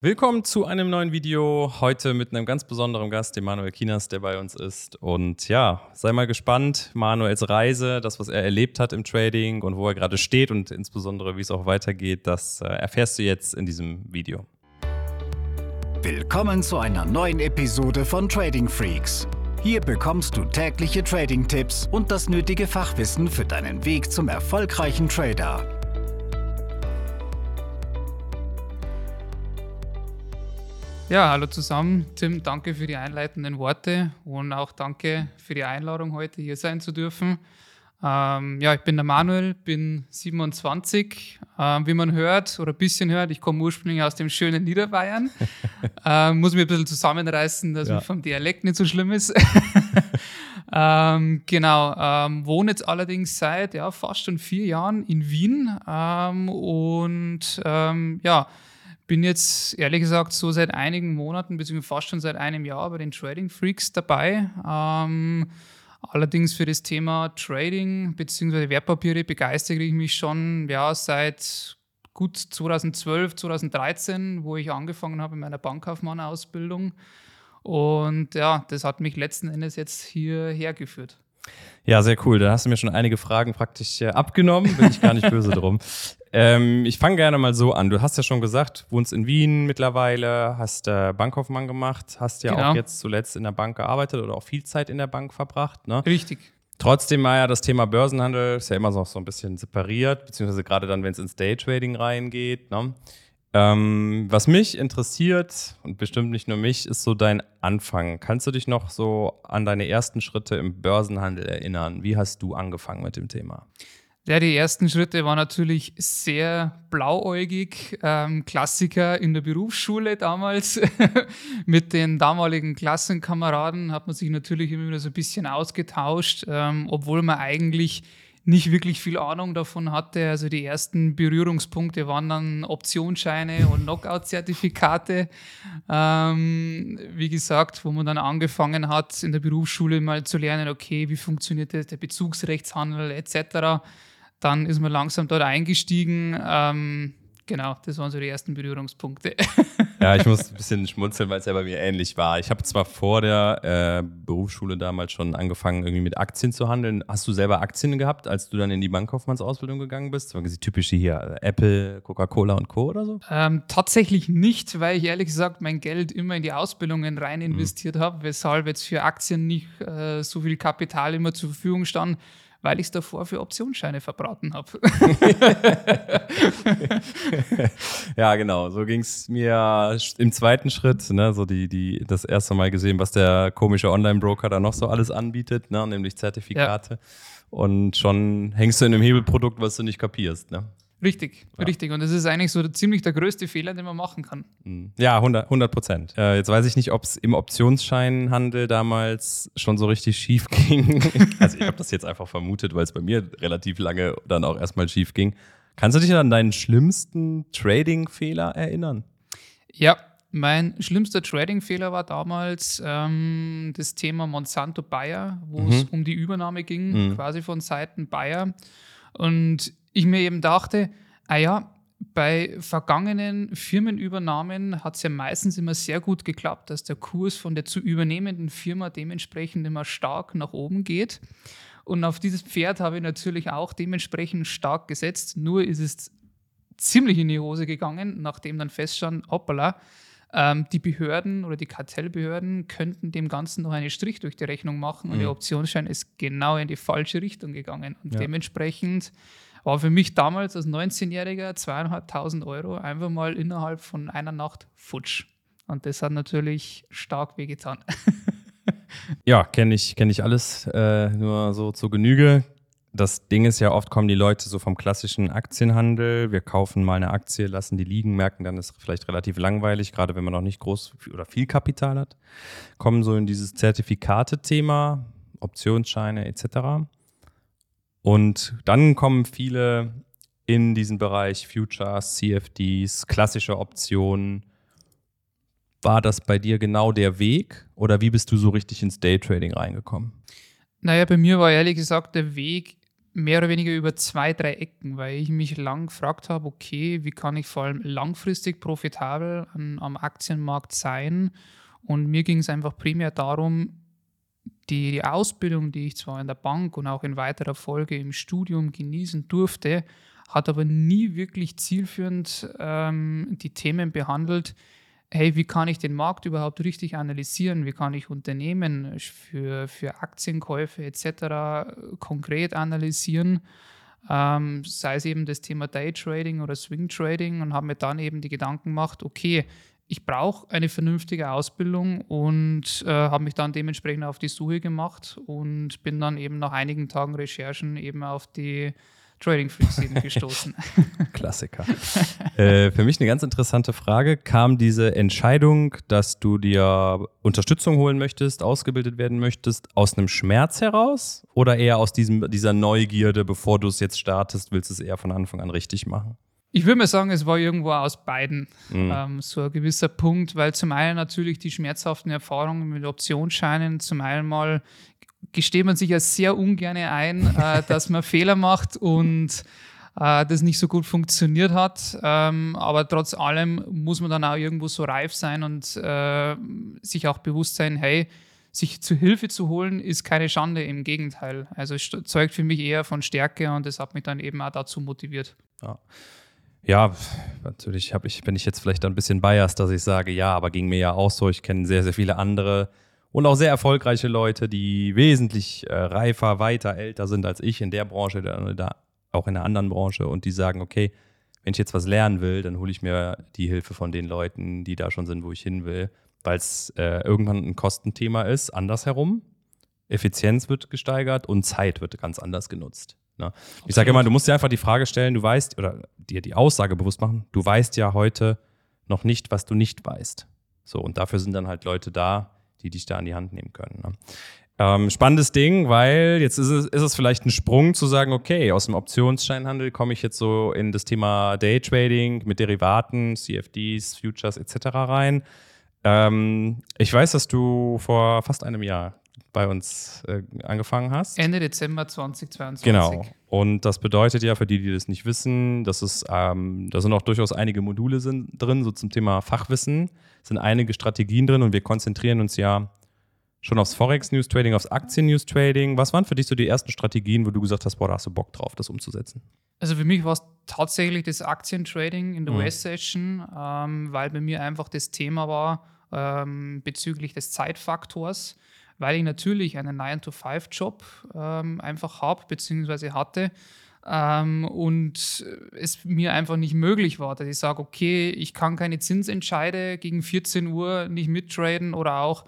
Willkommen zu einem neuen Video. Heute mit einem ganz besonderen Gast, dem Manuel Kinas, der bei uns ist. Und ja, sei mal gespannt. Manuels Reise, das, was er erlebt hat im Trading und wo er gerade steht und insbesondere, wie es auch weitergeht, das äh, erfährst du jetzt in diesem Video. Willkommen zu einer neuen Episode von Trading Freaks. Hier bekommst du tägliche Trading-Tipps und das nötige Fachwissen für deinen Weg zum erfolgreichen Trader. Ja, hallo zusammen. Tim, danke für die einleitenden Worte und auch danke für die Einladung, heute hier sein zu dürfen. Ähm, ja, ich bin der Manuel, bin 27. Ähm, wie man hört oder ein bisschen hört, ich komme ursprünglich aus dem schönen Niederbayern. ähm, muss mich ein bisschen zusammenreißen, dass ja. vom Dialekt nicht so schlimm ist. ähm, genau, ähm, wohne jetzt allerdings seit ja, fast schon vier Jahren in Wien ähm, und ja, bin jetzt ehrlich gesagt so seit einigen Monaten, beziehungsweise fast schon seit einem Jahr bei den Trading Freaks dabei. Ähm, allerdings für das Thema Trading bzw. Wertpapiere begeistere ich mich schon ja, seit gut 2012, 2013, wo ich angefangen habe in meiner Bankkaufmann-Ausbildung. Und ja, das hat mich letzten Endes jetzt hierher geführt. Ja, sehr cool. Da hast du mir schon einige Fragen praktisch äh, abgenommen. Bin ich gar nicht böse drum. Ähm, ich fange gerne mal so an. Du hast ja schon gesagt, wohnst in Wien mittlerweile, hast äh, Bankkaufmann gemacht, hast ja genau. auch jetzt zuletzt in der Bank gearbeitet oder auch viel Zeit in der Bank verbracht. Ne? Richtig. Trotzdem war ja das Thema Börsenhandel ist ja immer noch so ein bisschen separiert, beziehungsweise gerade dann, wenn es ins Daytrading reingeht. Ne? Ähm, was mich interessiert, und bestimmt nicht nur mich, ist so dein Anfang. Kannst du dich noch so an deine ersten Schritte im Börsenhandel erinnern? Wie hast du angefangen mit dem Thema? Ja, die ersten Schritte waren natürlich sehr blauäugig. Ähm, Klassiker in der Berufsschule damals. Mit den damaligen Klassenkameraden hat man sich natürlich immer wieder so ein bisschen ausgetauscht, ähm, obwohl man eigentlich nicht wirklich viel Ahnung davon hatte. Also die ersten Berührungspunkte waren dann Optionsscheine und Knockout-Zertifikate. Ähm, wie gesagt, wo man dann angefangen hat, in der Berufsschule mal zu lernen, okay, wie funktioniert das, der Bezugsrechtshandel etc. Dann ist man langsam dort eingestiegen. Ähm, genau, das waren so die ersten Berührungspunkte. Ja, ich muss ein bisschen schmunzeln, weil es ja bei mir ähnlich war. Ich habe zwar vor der äh, Berufsschule damals schon angefangen, irgendwie mit Aktien zu handeln. Hast du selber Aktien gehabt, als du dann in die Bankkaufmannsausbildung gegangen bist? Das die typische hier, Apple, Coca-Cola und Co. oder so? Ähm, tatsächlich nicht, weil ich ehrlich gesagt mein Geld immer in die Ausbildungen rein mhm. investiert mhm. habe, weshalb jetzt für Aktien nicht äh, so viel Kapital immer zur Verfügung stand weil ich es davor für Optionsscheine verbraten habe. ja, genau. So ging es mir im zweiten Schritt, ne, so die, die, das erste Mal gesehen, was der komische Online-Broker da noch so alles anbietet, ne, nämlich Zertifikate. Ja. Und schon hängst du in einem Hebelprodukt, was du nicht kapierst. Ne? Richtig, ja. richtig. Und das ist eigentlich so ziemlich der größte Fehler, den man machen kann. Mhm. Ja, 100 Prozent. Äh, jetzt weiß ich nicht, ob es im Optionsscheinhandel damals schon so richtig schief ging. also ich habe das jetzt einfach vermutet, weil es bei mir relativ lange dann auch erstmal schief ging. Kannst du dich an deinen schlimmsten Trading-Fehler erinnern? Ja, mein schlimmster Trading-Fehler war damals ähm, das Thema Monsanto Bayer, wo mhm. es um die Übernahme ging, mhm. quasi von Seiten Bayer. Und ich mir eben dachte, ah ja, bei vergangenen Firmenübernahmen hat es ja meistens immer sehr gut geklappt, dass der Kurs von der zu übernehmenden Firma dementsprechend immer stark nach oben geht. Und auf dieses Pferd habe ich natürlich auch dementsprechend stark gesetzt. Nur ist es ziemlich in die Hose gegangen, nachdem dann feststand, hoppala, ähm, die Behörden oder die Kartellbehörden könnten dem Ganzen noch einen Strich durch die Rechnung machen mhm. und der Optionsschein ist genau in die falsche Richtung gegangen. Und ja. dementsprechend war für mich damals als 19-Jähriger zweieinhalbtausend Euro einfach mal innerhalb von einer Nacht futsch. Und das hat natürlich stark wehgetan. ja, kenne ich, kenn ich alles, äh, nur so zur Genüge. Das Ding ist ja, oft kommen die Leute so vom klassischen Aktienhandel. Wir kaufen mal eine Aktie, lassen die liegen, merken dann, ist vielleicht relativ langweilig, gerade wenn man noch nicht groß oder viel Kapital hat. Kommen so in dieses Zertifikate-Thema, Optionsscheine etc. Und dann kommen viele in diesen Bereich Futures, CFDs, klassische Optionen. War das bei dir genau der Weg oder wie bist du so richtig ins Daytrading reingekommen? Naja, bei mir war ehrlich gesagt der Weg mehr oder weniger über zwei, drei Ecken, weil ich mich lang gefragt habe, okay, wie kann ich vor allem langfristig profitabel an, am Aktienmarkt sein? Und mir ging es einfach primär darum, die, die Ausbildung, die ich zwar in der Bank und auch in weiterer Folge im Studium genießen durfte, hat aber nie wirklich zielführend ähm, die Themen behandelt, hey, wie kann ich den Markt überhaupt richtig analysieren? Wie kann ich Unternehmen für, für Aktienkäufe etc. konkret analysieren? Ähm, sei es eben das Thema Daytrading oder Swing Trading und habe mir dann eben die Gedanken gemacht, okay, ich brauche eine vernünftige Ausbildung und äh, habe mich dann dementsprechend auf die Suche gemacht und bin dann eben nach einigen Tagen Recherchen eben auf die Trading Freaks gestoßen. Klassiker. äh, für mich eine ganz interessante Frage. Kam diese Entscheidung, dass du dir Unterstützung holen möchtest, ausgebildet werden möchtest, aus einem Schmerz heraus oder eher aus diesem, dieser Neugierde, bevor du es jetzt startest, willst du es eher von Anfang an richtig machen? Ich würde mal sagen, es war irgendwo aus beiden mhm. ähm, so ein gewisser Punkt, weil zum einen natürlich die schmerzhaften Erfahrungen mit Optionsscheinen, zum einen mal gesteht man sich ja sehr ungern ein, äh, dass man Fehler macht und äh, das nicht so gut funktioniert hat. Ähm, aber trotz allem muss man dann auch irgendwo so reif sein und äh, sich auch bewusst sein, hey, sich zu Hilfe zu holen, ist keine Schande, im Gegenteil. Also es zeugt für mich eher von Stärke und das hat mich dann eben auch dazu motiviert. Ja. Ja, natürlich ich, bin ich jetzt vielleicht ein bisschen biased, dass ich sage, ja, aber ging mir ja auch so. Ich kenne sehr, sehr viele andere und auch sehr erfolgreiche Leute, die wesentlich äh, reifer, weiter, älter sind als ich in der Branche, da, auch in einer anderen Branche und die sagen, okay, wenn ich jetzt was lernen will, dann hole ich mir die Hilfe von den Leuten, die da schon sind, wo ich hin will, weil es äh, irgendwann ein Kostenthema ist, andersherum. Effizienz wird gesteigert und Zeit wird ganz anders genutzt. Ne? Ich sage immer, du musst dir einfach die Frage stellen, du weißt, oder dir die Aussage bewusst machen, du weißt ja heute noch nicht, was du nicht weißt. So, und dafür sind dann halt Leute da, die dich da an die Hand nehmen können. Ne? Ähm, spannendes Ding, weil jetzt ist es, ist es vielleicht ein Sprung zu sagen, okay, aus dem Optionsscheinhandel komme ich jetzt so in das Thema Daytrading mit Derivaten, CFDs, Futures etc. rein. Ähm, ich weiß, dass du vor fast einem Jahr bei uns äh, angefangen hast. Ende Dezember 2022. Genau. Und das bedeutet ja für die, die das nicht wissen, dass es, ähm, da sind auch durchaus einige Module sind, drin, so zum Thema Fachwissen, sind einige Strategien drin und wir konzentrieren uns ja schon aufs Forex-News Trading, aufs Aktien-News Trading. Was waren für dich so die ersten Strategien, wo du gesagt hast, boah, da hast du Bock drauf, das umzusetzen? Also für mich war es tatsächlich das Aktientrading in der mhm. US-Session, ähm, weil bei mir einfach das Thema war ähm, bezüglich des Zeitfaktors weil ich natürlich einen 9-to-5-Job ähm, einfach habe, beziehungsweise hatte. Ähm, und es mir einfach nicht möglich war, dass ich sage, okay, ich kann keine Zinsentscheide gegen 14 Uhr nicht mittraden oder auch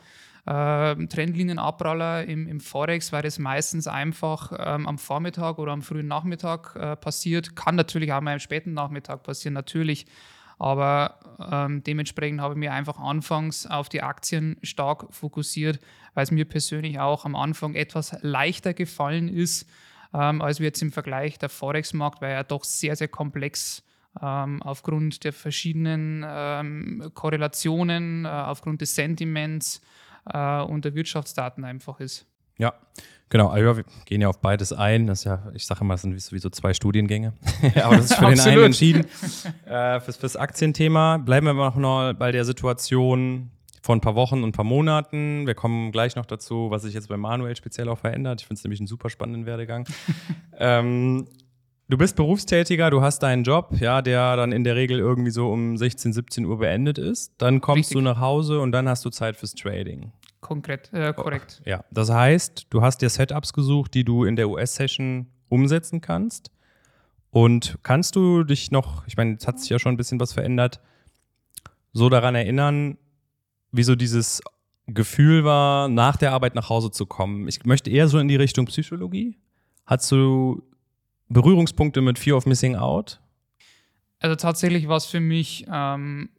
äh, Trendlinienabpraller im, im Forex, weil das meistens einfach ähm, am Vormittag oder am frühen Nachmittag äh, passiert. Kann natürlich auch mal am späten Nachmittag passieren, natürlich. Aber ähm, dementsprechend habe ich mich einfach anfangs auf die Aktien stark fokussiert, weil es mir persönlich auch am Anfang etwas leichter gefallen ist, ähm, als jetzt im Vergleich der Forex-Markt, weil er doch sehr, sehr komplex ähm, aufgrund der verschiedenen ähm, Korrelationen, äh, aufgrund des Sentiments äh, und der Wirtschaftsdaten einfach ist. Ja, genau. Also wir gehen ja auf beides ein. Das ist ja, ich sage immer, das sind sowieso zwei Studiengänge. Aber das ist für den einen entschieden. Äh, fürs, fürs Aktienthema bleiben wir noch mal bei der Situation vor ein paar Wochen und ein paar Monaten. Wir kommen gleich noch dazu, was sich jetzt bei Manuel speziell auch verändert. Ich finde es nämlich einen super spannenden Werdegang. ähm, du bist Berufstätiger, du hast deinen Job, ja, der dann in der Regel irgendwie so um 16, 17 Uhr beendet ist. Dann kommst Richtig. du nach Hause und dann hast du Zeit fürs Trading. Konkret, äh, korrekt. Ja, das heißt, du hast dir Setups gesucht, die du in der US-Session umsetzen kannst. Und kannst du dich noch, ich meine, jetzt hat sich ja schon ein bisschen was verändert, so daran erinnern, wie so dieses Gefühl war, nach der Arbeit nach Hause zu kommen? Ich möchte eher so in die Richtung Psychologie. Hast du Berührungspunkte mit Fear of Missing Out? Also tatsächlich war es für mich ähm,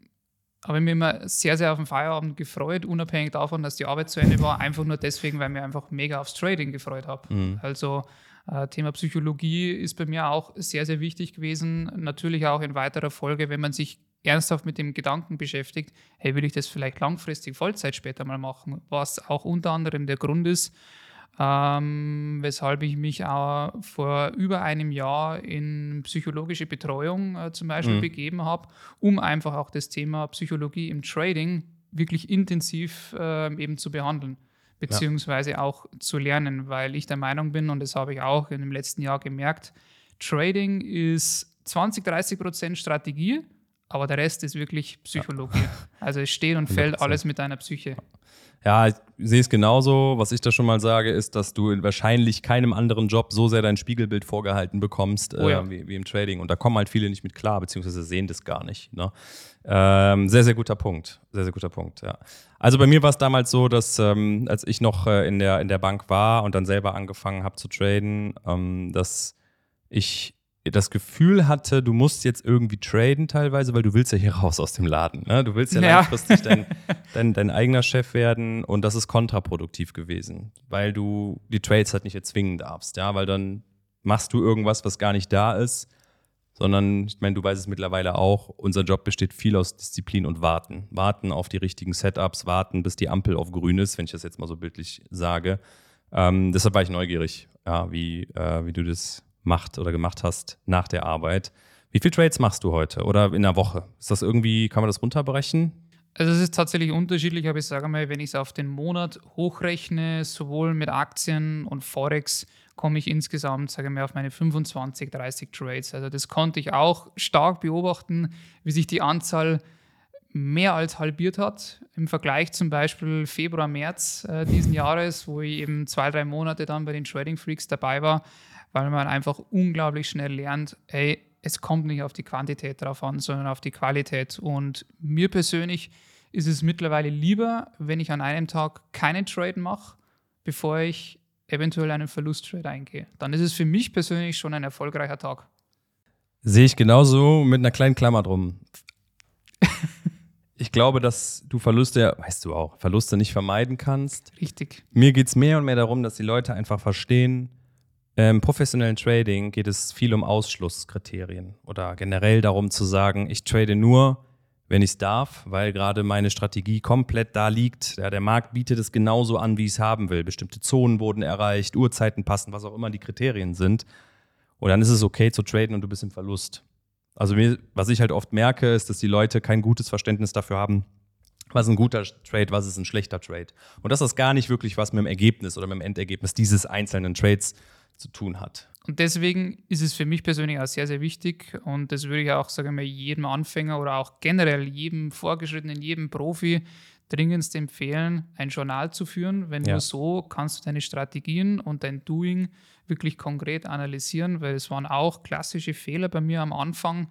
habe ich mich immer sehr, sehr auf den Feierabend gefreut, unabhängig davon, dass die Arbeit zu Ende war, einfach nur deswegen, weil ich mich einfach mega aufs Trading gefreut habe. Mhm. Also äh, Thema Psychologie ist bei mir auch sehr, sehr wichtig gewesen. Natürlich auch in weiterer Folge, wenn man sich ernsthaft mit dem Gedanken beschäftigt, hey, will ich das vielleicht langfristig Vollzeit später mal machen, was auch unter anderem der Grund ist, ähm, weshalb ich mich auch vor über einem Jahr in psychologische Betreuung äh, zum Beispiel mhm. begeben habe, um einfach auch das Thema Psychologie im Trading wirklich intensiv äh, eben zu behandeln beziehungsweise ja. auch zu lernen, weil ich der Meinung bin, und das habe ich auch in dem letzten Jahr gemerkt, Trading ist 20, 30 Prozent Strategie, aber der Rest ist wirklich Psychologie. Also es steht und fällt alles mit deiner Psyche. Ja, ich sehe es genauso. Was ich da schon mal sage, ist, dass du in wahrscheinlich keinem anderen Job so sehr dein Spiegelbild vorgehalten bekommst oh ja. äh, wie, wie, im Trading. Und da kommen halt viele nicht mit klar, beziehungsweise sehen das gar nicht. Ne? Ähm, sehr, sehr guter Punkt. Sehr, sehr guter Punkt, ja. Also bei mir war es damals so, dass ähm, als ich noch äh, in, der, in der Bank war und dann selber angefangen habe zu traden, ähm, dass ich das Gefühl hatte, du musst jetzt irgendwie traden teilweise, weil du willst ja hier raus aus dem Laden. Ne? Du willst ja, ja. langfristig dein, dein, dein, eigener Chef werden und das ist kontraproduktiv gewesen, weil du die Trades halt nicht erzwingen darfst, ja, weil dann machst du irgendwas, was gar nicht da ist, sondern ich meine, du weißt es mittlerweile auch, unser Job besteht viel aus Disziplin und Warten. Warten auf die richtigen Setups, warten, bis die Ampel auf grün ist, wenn ich das jetzt mal so bildlich sage. Ähm, deshalb war ich neugierig, ja, wie, äh, wie du das macht oder gemacht hast nach der Arbeit. Wie viele Trades machst du heute oder in der Woche? Ist das irgendwie, kann man das runterbrechen? Also es ist tatsächlich unterschiedlich, aber ich sage mal, wenn ich es auf den Monat hochrechne, sowohl mit Aktien und Forex, komme ich insgesamt, sage ich mal, auf meine 25, 30 Trades. Also das konnte ich auch stark beobachten, wie sich die Anzahl mehr als halbiert hat im Vergleich zum Beispiel Februar, März äh, diesen Jahres, wo ich eben zwei, drei Monate dann bei den Trading Freaks dabei war, weil man einfach unglaublich schnell lernt, ey, es kommt nicht auf die Quantität drauf an, sondern auf die Qualität. Und mir persönlich ist es mittlerweile lieber, wenn ich an einem Tag keinen Trade mache, bevor ich eventuell einen Verlusttrade eingehe. Dann ist es für mich persönlich schon ein erfolgreicher Tag. Sehe ich genauso mit einer kleinen Klammer drum. ich glaube, dass du Verluste, weißt du auch, Verluste nicht vermeiden kannst. Richtig. Mir geht es mehr und mehr darum, dass die Leute einfach verstehen, im professionellen Trading geht es viel um Ausschlusskriterien oder generell darum zu sagen, ich trade nur, wenn ich es darf, weil gerade meine Strategie komplett da liegt. Ja, der Markt bietet es genauso an, wie ich es haben will. Bestimmte Zonen wurden erreicht, Uhrzeiten passen, was auch immer die Kriterien sind. Und dann ist es okay zu traden und du bist im Verlust. Also mir, was ich halt oft merke, ist, dass die Leute kein gutes Verständnis dafür haben, was ist ein guter Trade, was ist ein schlechter Trade. Und das ist gar nicht wirklich was mit dem Ergebnis oder mit dem Endergebnis dieses einzelnen Trades zu tun hat. Und deswegen ist es für mich persönlich auch sehr, sehr wichtig und das würde ich auch, sagen wir, jedem Anfänger oder auch generell jedem Fortgeschrittenen, jedem Profi dringendst empfehlen, ein Journal zu führen, wenn ja. nur so kannst du deine Strategien und dein Doing wirklich konkret analysieren, weil es waren auch klassische Fehler bei mir am Anfang,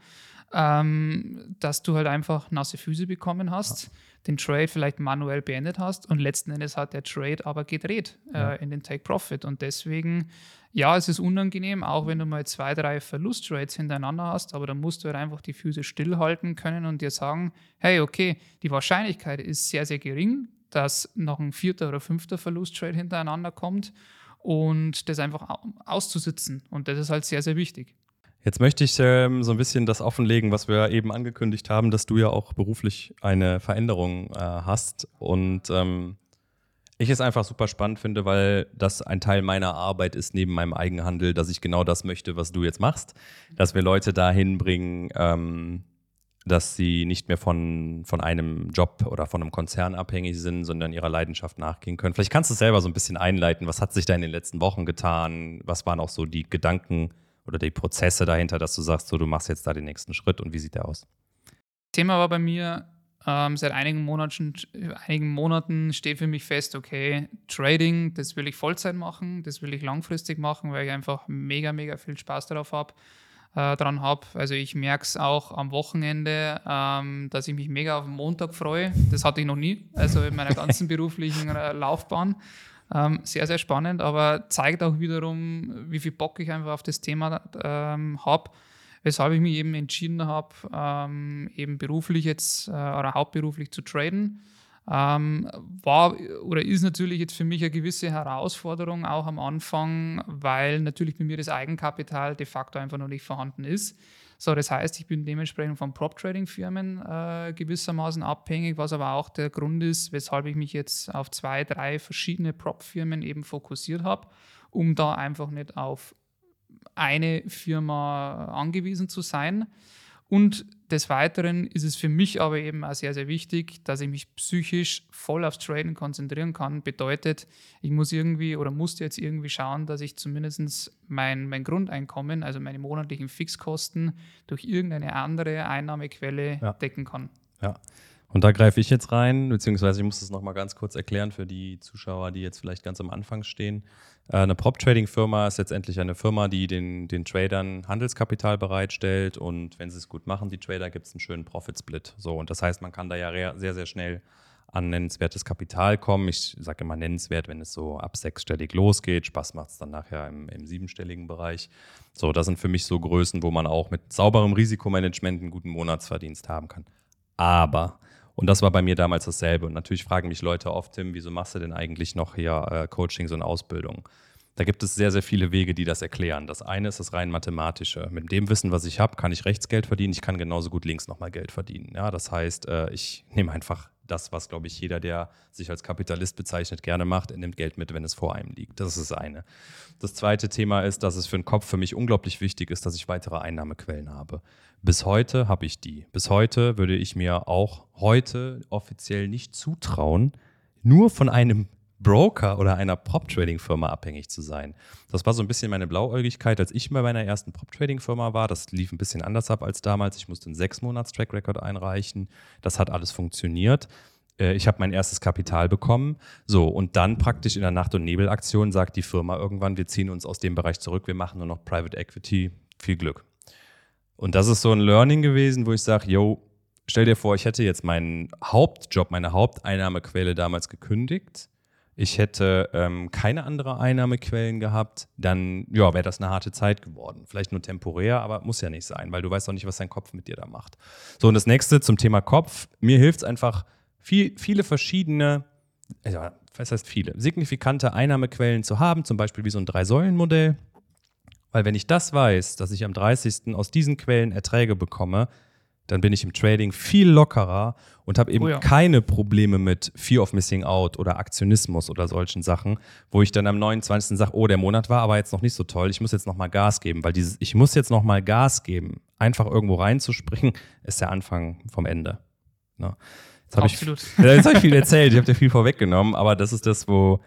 ähm, dass du halt einfach nasse Füße bekommen hast. Ja den Trade vielleicht manuell beendet hast und letzten Endes hat der Trade aber gedreht äh, ja. in den Take Profit. Und deswegen, ja, es ist unangenehm, auch wenn du mal zwei, drei Verlusttrades hintereinander hast, aber dann musst du halt einfach die Füße stillhalten können und dir sagen, hey, okay, die Wahrscheinlichkeit ist sehr, sehr gering, dass noch ein vierter oder fünfter Verlusttrade hintereinander kommt und das einfach auszusitzen. Und das ist halt sehr, sehr wichtig. Jetzt möchte ich ähm, so ein bisschen das offenlegen, was wir eben angekündigt haben, dass du ja auch beruflich eine Veränderung äh, hast. Und ähm, ich es einfach super spannend finde, weil das ein Teil meiner Arbeit ist neben meinem Eigenhandel, dass ich genau das möchte, was du jetzt machst. Dass wir Leute dahin bringen, ähm, dass sie nicht mehr von, von einem Job oder von einem Konzern abhängig sind, sondern ihrer Leidenschaft nachgehen können. Vielleicht kannst du es selber so ein bisschen einleiten. Was hat sich da in den letzten Wochen getan? Was waren auch so die Gedanken? oder die Prozesse dahinter, dass du sagst, so du machst jetzt da den nächsten Schritt und wie sieht der aus? Thema war bei mir ähm, seit einigen Monaten, einigen Monaten steht für mich fest, okay, Trading, das will ich Vollzeit machen, das will ich langfristig machen, weil ich einfach mega, mega viel Spaß darauf habe. Äh, dran habe. Also ich merke es auch am Wochenende, ähm, dass ich mich mega auf den Montag freue. Das hatte ich noch nie, also in meiner ganzen beruflichen äh, Laufbahn. Ähm, sehr, sehr spannend, aber zeigt auch wiederum, wie viel Bock ich einfach auf das Thema ähm, habe, weshalb ich mich eben entschieden habe, ähm, eben beruflich jetzt äh, oder hauptberuflich zu traden. Ähm, war oder ist natürlich jetzt für mich eine gewisse Herausforderung auch am Anfang, weil natürlich bei mir das Eigenkapital de facto einfach noch nicht vorhanden ist. So, das heißt, ich bin dementsprechend von Prop-Trading-Firmen äh, gewissermaßen abhängig, was aber auch der Grund ist, weshalb ich mich jetzt auf zwei, drei verschiedene Prop-Firmen eben fokussiert habe, um da einfach nicht auf eine Firma angewiesen zu sein. Und des Weiteren ist es für mich aber eben auch sehr, sehr wichtig, dass ich mich psychisch voll aufs Traden konzentrieren kann. Bedeutet, ich muss irgendwie oder musste jetzt irgendwie schauen, dass ich zumindest mein, mein Grundeinkommen, also meine monatlichen Fixkosten, durch irgendeine andere Einnahmequelle ja. decken kann. Ja. Und da greife ich jetzt rein, beziehungsweise ich muss es nochmal ganz kurz erklären für die Zuschauer, die jetzt vielleicht ganz am Anfang stehen. Äh, eine Prop-Trading-Firma ist letztendlich eine Firma, die den, den Tradern Handelskapital bereitstellt und wenn sie es gut machen, die Trader, gibt es einen schönen Profit-Split. So, und das heißt, man kann da ja sehr, sehr schnell an nennenswertes Kapital kommen. Ich sage immer nennenswert, wenn es so ab sechsstellig losgeht. Spaß macht es dann nachher im, im, siebenstelligen Bereich. So, das sind für mich so Größen, wo man auch mit sauberem Risikomanagement einen guten Monatsverdienst haben kann. Aber und das war bei mir damals dasselbe. Und natürlich fragen mich Leute oft, Tim, wieso machst du denn eigentlich noch hier äh, Coachings und Ausbildung? Da gibt es sehr, sehr viele Wege, die das erklären. Das eine ist das rein mathematische. Mit dem Wissen, was ich habe, kann ich rechts Geld verdienen. Ich kann genauso gut links nochmal Geld verdienen. Ja, das heißt, äh, ich nehme einfach das, was, glaube ich, jeder, der sich als Kapitalist bezeichnet, gerne macht. Er nimmt Geld mit, wenn es vor einem liegt. Das ist das eine. Das zweite Thema ist, dass es für den Kopf für mich unglaublich wichtig ist, dass ich weitere Einnahmequellen habe. Bis heute habe ich die. Bis heute würde ich mir auch heute offiziell nicht zutrauen, nur von einem Broker oder einer Prop-Trading-Firma abhängig zu sein. Das war so ein bisschen meine Blauäugigkeit, als ich bei meiner ersten Prop-Trading-Firma war. Das lief ein bisschen anders ab als damals. Ich musste einen sechs Monats Track Record einreichen. Das hat alles funktioniert. Äh, ich habe mein erstes Kapital bekommen. So, und dann praktisch in der Nacht- und Nebelaktion sagt die Firma irgendwann, wir ziehen uns aus dem Bereich zurück, wir machen nur noch Private Equity. Viel Glück. Und das ist so ein Learning gewesen, wo ich sage, yo, stell dir vor, ich hätte jetzt meinen Hauptjob, meine Haupteinnahmequelle damals gekündigt. Ich hätte ähm, keine andere Einnahmequellen gehabt, dann ja, wäre das eine harte Zeit geworden. Vielleicht nur temporär, aber muss ja nicht sein, weil du weißt auch nicht, was dein Kopf mit dir da macht. So, und das nächste zum Thema Kopf. Mir hilft es einfach, viel, viele verschiedene, ja, was heißt viele, signifikante Einnahmequellen zu haben, zum Beispiel wie so ein Drei-Säulen-Modell. Weil wenn ich das weiß, dass ich am 30. aus diesen Quellen Erträge bekomme, dann bin ich im Trading viel lockerer und habe eben oh ja. keine Probleme mit Fear of Missing Out oder Aktionismus oder solchen Sachen, wo ich dann am 29. sage, oh, der Monat war aber jetzt noch nicht so toll, ich muss jetzt nochmal Gas geben, weil dieses, ich muss jetzt nochmal Gas geben, einfach irgendwo reinzuspringen, ist der Anfang vom Ende. Ne? Jetzt habe ich, jetzt hab ich viel erzählt, ich habe dir viel vorweggenommen, aber das ist das, wo,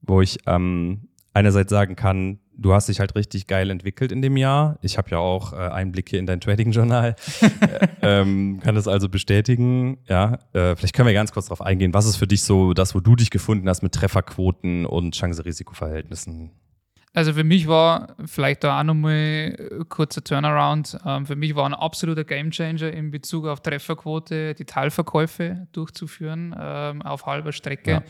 wo ich ähm, einerseits sagen kann, du hast dich halt richtig geil entwickelt in dem Jahr. Ich habe ja auch äh, Einblicke in dein Trading-Journal, äh, ähm, kann das also bestätigen. Ja, äh, vielleicht können wir ganz kurz darauf eingehen. Was ist für dich so das, wo du dich gefunden hast mit Trefferquoten und Chance-Risiko-Verhältnissen? Also für mich war vielleicht da auch nochmal kurzer Turnaround. Ähm, für mich war ein absoluter Gamechanger in Bezug auf Trefferquote, die Teilverkäufe durchzuführen ähm, auf halber Strecke. Ja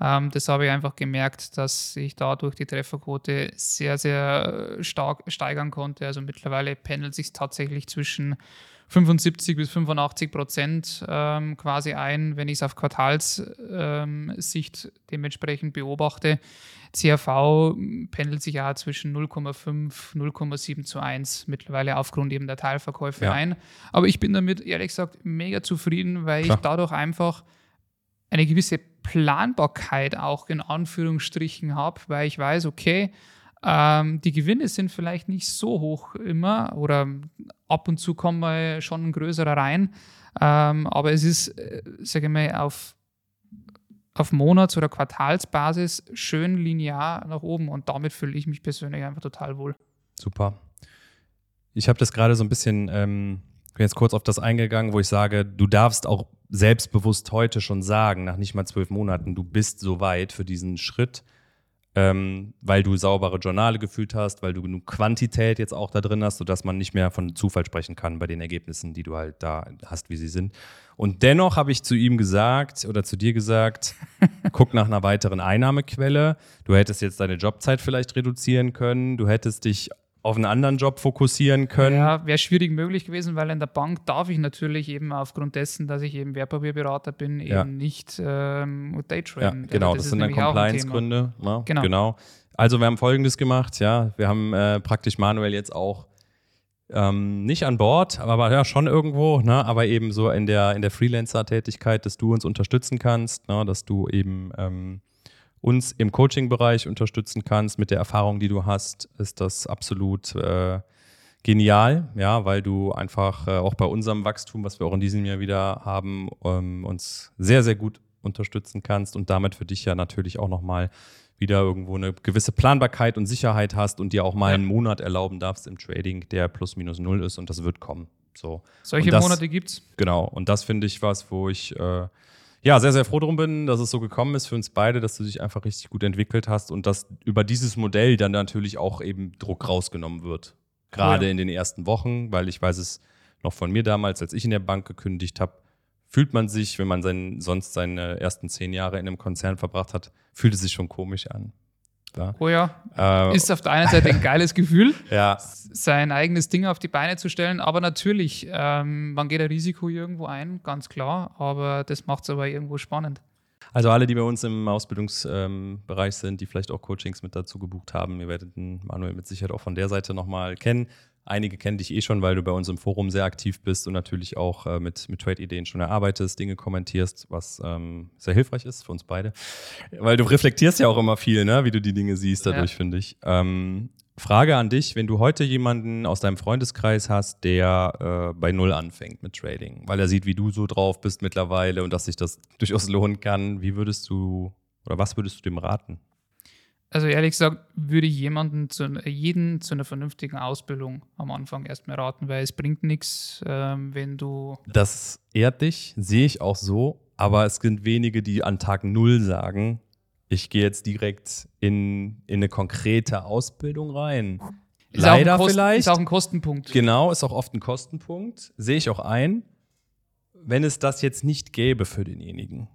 ähm, das habe ich einfach gemerkt, dass ich dadurch die Trefferquote sehr, sehr äh, stark steigern konnte. Also mittlerweile pendelt sich tatsächlich zwischen 75 bis 85 Prozent ähm, quasi ein, wenn ich es auf Quartalssicht ähm, dementsprechend beobachte. CRV pendelt sich ja zwischen 0,5, 0,7 zu 1 mittlerweile aufgrund eben der Teilverkäufe ja. ein. Aber ich bin damit ehrlich gesagt mega zufrieden, weil Klar. ich dadurch einfach eine gewisse Planbarkeit auch in Anführungsstrichen habe, weil ich weiß, okay, ähm, die Gewinne sind vielleicht nicht so hoch immer oder ab und zu kommen wir schon ein größerer rein, ähm, aber es ist, äh, sage ich mal, auf, auf Monats- oder Quartalsbasis schön linear nach oben und damit fühle ich mich persönlich einfach total wohl. Super. Ich habe das gerade so ein bisschen, ähm, bin jetzt kurz auf das eingegangen, wo ich sage, du darfst auch selbstbewusst heute schon sagen, nach nicht mal zwölf Monaten, du bist so weit für diesen Schritt, ähm, weil du saubere Journale gefühlt hast, weil du genug Quantität jetzt auch da drin hast, sodass man nicht mehr von Zufall sprechen kann bei den Ergebnissen, die du halt da hast, wie sie sind. Und dennoch habe ich zu ihm gesagt oder zu dir gesagt, guck nach einer weiteren Einnahmequelle. Du hättest jetzt deine Jobzeit vielleicht reduzieren können. Du hättest dich auf einen anderen Job fokussieren können. Ja, wäre schwierig möglich gewesen, weil in der Bank darf ich natürlich eben aufgrund dessen, dass ich eben Wertpapierberater bin, ja. eben nicht ähm, Daytraden. Ja, genau, also das, das sind dann Compliance-Gründe. Ne? Genau. genau. Also wir haben Folgendes gemacht, ja, wir haben äh, praktisch manuell jetzt auch ähm, nicht an Bord, aber ja, schon irgendwo, ne? aber eben so in der, in der Freelancer-Tätigkeit, dass du uns unterstützen kannst, ne? dass du eben ähm, uns im Coaching-Bereich unterstützen kannst mit der Erfahrung, die du hast, ist das absolut äh, genial, ja, weil du einfach äh, auch bei unserem Wachstum, was wir auch in diesem Jahr wieder haben, ähm, uns sehr, sehr gut unterstützen kannst und damit für dich ja natürlich auch nochmal wieder irgendwo eine gewisse Planbarkeit und Sicherheit hast und dir auch mal einen Monat erlauben darfst im Trading, der plus minus null ist und das wird kommen. So. Solche das, Monate gibt's. Genau. Und das finde ich was, wo ich äh, ja sehr, sehr froh drum bin, dass es so gekommen ist für uns beide, dass du dich einfach richtig gut entwickelt hast und dass über dieses Modell dann natürlich auch eben Druck rausgenommen wird. Gerade ja. in den ersten Wochen, weil ich weiß es noch von mir damals, als ich in der Bank gekündigt habe, fühlt man sich, wenn man sein, sonst seine ersten zehn Jahre in einem Konzern verbracht hat, fühlt es sich schon komisch an. Ja. Oh ja. Äh, ist auf der einen Seite ein geiles Gefühl, ja. sein eigenes Ding auf die Beine zu stellen, aber natürlich, ähm, man geht ein Risiko irgendwo ein, ganz klar, aber das macht es aber irgendwo spannend. Also alle, die bei uns im Ausbildungsbereich ähm, sind, die vielleicht auch Coachings mit dazu gebucht haben, ihr werdet den Manuel mit Sicherheit auch von der Seite nochmal kennen. Einige kennen dich eh schon, weil du bei uns im Forum sehr aktiv bist und natürlich auch äh, mit, mit Trade-Ideen schon erarbeitest, Dinge kommentierst, was ähm, sehr hilfreich ist für uns beide. Weil du reflektierst ja auch immer viel, ne? wie du die Dinge siehst dadurch, ja. finde ich. Ähm, Frage an dich, wenn du heute jemanden aus deinem Freundeskreis hast, der äh, bei Null anfängt mit Trading, weil er sieht, wie du so drauf bist mittlerweile und dass sich das durchaus lohnen kann, wie würdest du oder was würdest du dem raten? Also ehrlich gesagt würde ich jemanden zu, jeden zu einer vernünftigen Ausbildung am Anfang erstmal raten, weil es bringt nichts, ähm, wenn du. Das ehrt dich, sehe ich auch so, aber es sind wenige, die an Tag Null sagen, ich gehe jetzt direkt in, in eine konkrete Ausbildung rein. Ist Leider Kosten, vielleicht. Ist auch ein Kostenpunkt. Genau, ist auch oft ein Kostenpunkt. Sehe ich auch ein. Wenn es das jetzt nicht gäbe für denjenigen,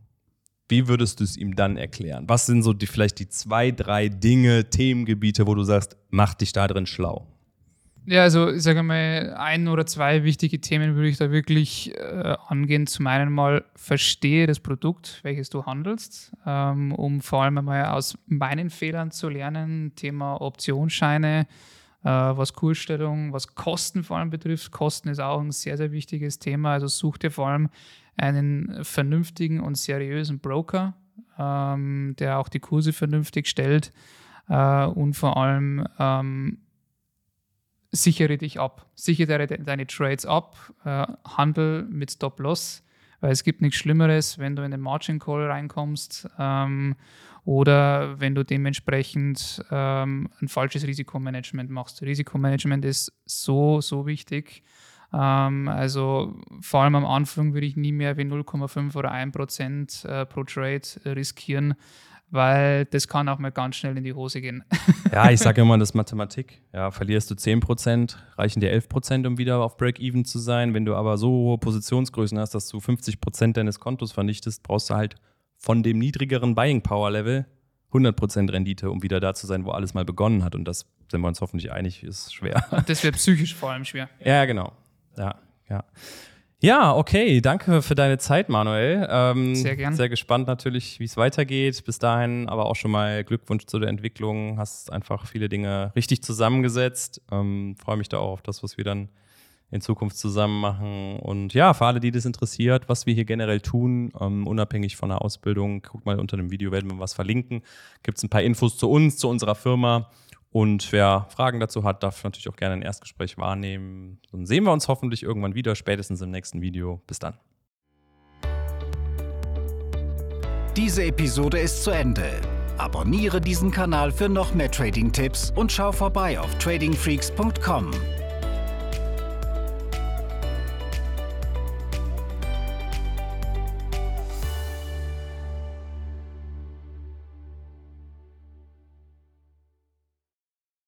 wie würdest du es ihm dann erklären? Was sind so die, vielleicht die zwei, drei Dinge, Themengebiete, wo du sagst, mach dich da drin schlau? Ja, also ich sage mal, ein oder zwei wichtige Themen würde ich da wirklich äh, angehen. Zum einen mal verstehe das Produkt, welches du handelst, ähm, um vor allem einmal aus meinen Fehlern zu lernen. Thema Optionsscheine, äh, was Kursstellung, was Kosten vor allem betrifft. Kosten ist auch ein sehr, sehr wichtiges Thema. Also such dir vor allem einen vernünftigen und seriösen Broker, ähm, der auch die Kurse vernünftig stellt äh, und vor allem ähm, sichere dich ab. Sichere deine Trades ab, äh, handel mit Stop-Loss, weil es gibt nichts Schlimmeres, wenn du in den Margin Call reinkommst ähm, oder wenn du dementsprechend ähm, ein falsches Risikomanagement machst. Risikomanagement ist so, so wichtig. Ähm, also vor allem am Anfang würde ich nie mehr wie 0,5 oder 1 Prozent äh, pro Trade riskieren, weil das kann auch mal ganz schnell in die Hose gehen. Ja, ich sage immer, das ist Mathematik. Ja, verlierst du 10 Prozent, reichen dir 11 Prozent, um wieder auf Break-Even zu sein. Wenn du aber so hohe Positionsgrößen hast, dass du 50 Prozent deines Kontos vernichtest, brauchst du halt von dem niedrigeren Buying Power Level 100 Prozent Rendite, um wieder da zu sein, wo alles mal begonnen hat. Und das sind wir uns hoffentlich einig, ist schwer. Das wäre psychisch vor allem schwer. Ja, genau. Ja, ja. Ja, okay. Danke für deine Zeit, Manuel. Ähm, sehr gerne. Sehr gespannt natürlich, wie es weitergeht. Bis dahin aber auch schon mal Glückwunsch zu der Entwicklung. Hast einfach viele Dinge richtig zusammengesetzt. Ähm, Freue mich da auch auf das, was wir dann in Zukunft zusammen machen. Und ja, für alle, die das interessiert, was wir hier generell tun, ähm, unabhängig von der Ausbildung, guckt mal unter dem Video, werden wir was verlinken. Gibt es ein paar Infos zu uns, zu unserer Firma. Und wer Fragen dazu hat, darf natürlich auch gerne ein Erstgespräch wahrnehmen. Dann sehen wir uns hoffentlich irgendwann wieder, spätestens im nächsten Video. Bis dann. Diese Episode ist zu Ende. Abonniere diesen Kanal für noch mehr Trading-Tipps und schau vorbei auf tradingfreaks.com.